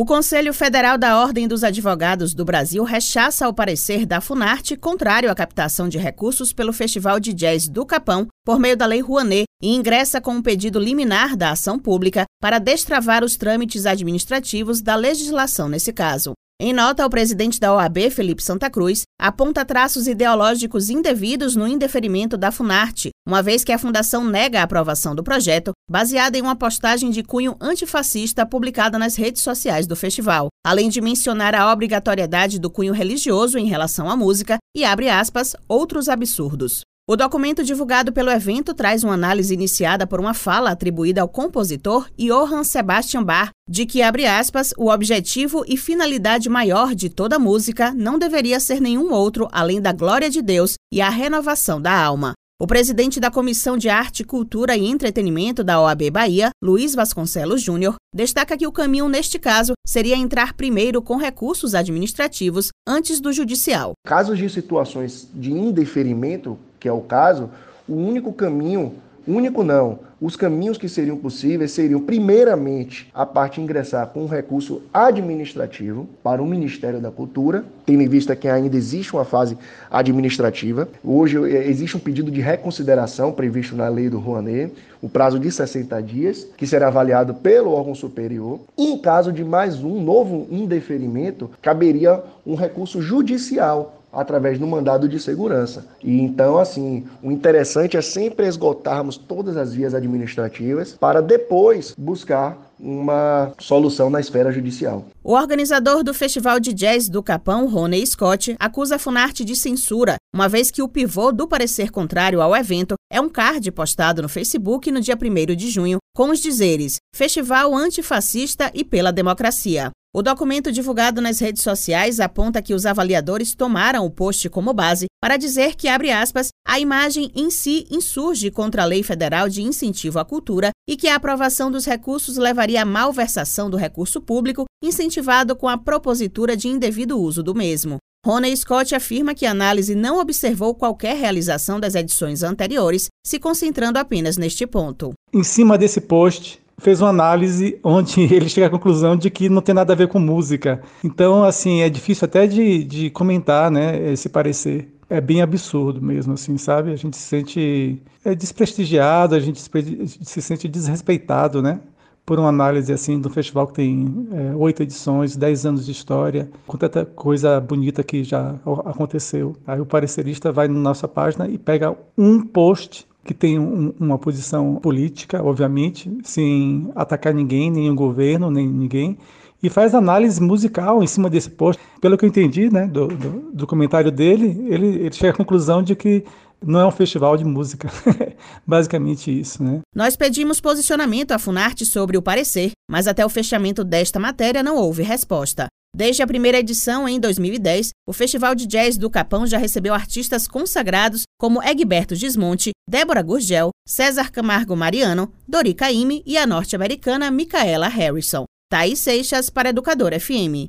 O Conselho Federal da Ordem dos Advogados do Brasil rechaça o parecer da Funarte contrário à captação de recursos pelo Festival de Jazz do Capão por meio da Lei Rouanet e ingressa com um pedido liminar da ação pública para destravar os trâmites administrativos da legislação nesse caso. Em nota, o presidente da OAB, Felipe Santa Cruz, aponta traços ideológicos indevidos no indeferimento da Funarte, uma vez que a fundação nega a aprovação do projeto, baseada em uma postagem de cunho antifascista publicada nas redes sociais do festival, além de mencionar a obrigatoriedade do cunho religioso em relação à música e, abre aspas, outros absurdos. O documento divulgado pelo evento traz uma análise iniciada por uma fala atribuída ao compositor Johann Sebastian Bach de que, abre aspas, o objetivo e finalidade maior de toda música não deveria ser nenhum outro além da glória de Deus e a renovação da alma. O presidente da Comissão de Arte, Cultura e Entretenimento da OAB Bahia, Luiz Vasconcelos Júnior, destaca que o caminho neste caso seria entrar primeiro com recursos administrativos antes do judicial. Casos de situações de indeferimento, que é o caso, o único caminho Único não. Os caminhos que seriam possíveis seriam, primeiramente, a parte ingressar com um recurso administrativo para o Ministério da Cultura, tendo em vista que ainda existe uma fase administrativa. Hoje eh, existe um pedido de reconsideração previsto na lei do Rouanet, o prazo de 60 dias, que será avaliado pelo órgão superior. E em caso de mais um novo indeferimento, caberia um recurso judicial através do mandado de segurança. E então, assim, o interessante é sempre esgotarmos todas as vias administrativas para depois buscar uma solução na esfera judicial. O organizador do Festival de Jazz do Capão, Rony Scott, acusa a Funarte de censura, uma vez que o pivô do parecer contrário ao evento é um card postado no Facebook no dia 1 de junho, com os dizeres Festival Antifascista e pela Democracia. O documento divulgado nas redes sociais aponta que os avaliadores tomaram o post como base para dizer que, abre aspas, a imagem em si insurge contra a Lei Federal de Incentivo à Cultura e que a aprovação dos recursos levaria à malversação do recurso público, incentivado com a propositura de indevido uso do mesmo. Rony Scott afirma que a análise não observou qualquer realização das edições anteriores, se concentrando apenas neste ponto. Em cima desse post, fez uma análise onde ele chega à conclusão de que não tem nada a ver com música. Então, assim, é difícil até de, de comentar, né, esse parecer. É bem absurdo mesmo, assim, sabe? A gente se sente é, desprestigiado, a gente se sente desrespeitado, né? Por uma análise, assim, do festival que tem é, oito edições, dez anos de história, com tanta coisa bonita que já aconteceu. Aí o parecerista vai na nossa página e pega um post que tem um, uma posição política, obviamente, sem atacar ninguém, o governo, nem ninguém, e faz análise musical em cima desse post. Pelo que eu entendi né, do, do, do comentário dele, ele, ele chega à conclusão de que não é um festival de música. Basicamente isso, né? Nós pedimos posicionamento à Funarte sobre o parecer, mas até o fechamento desta matéria não houve resposta. Desde a primeira edição, em 2010, o Festival de Jazz do Capão já recebeu artistas consagrados como Egberto Gismonte, Débora Gurgel, César Camargo Mariano, Dori Caymmi e a norte-americana Micaela Harrison. Thaís Seixas para Educador FM.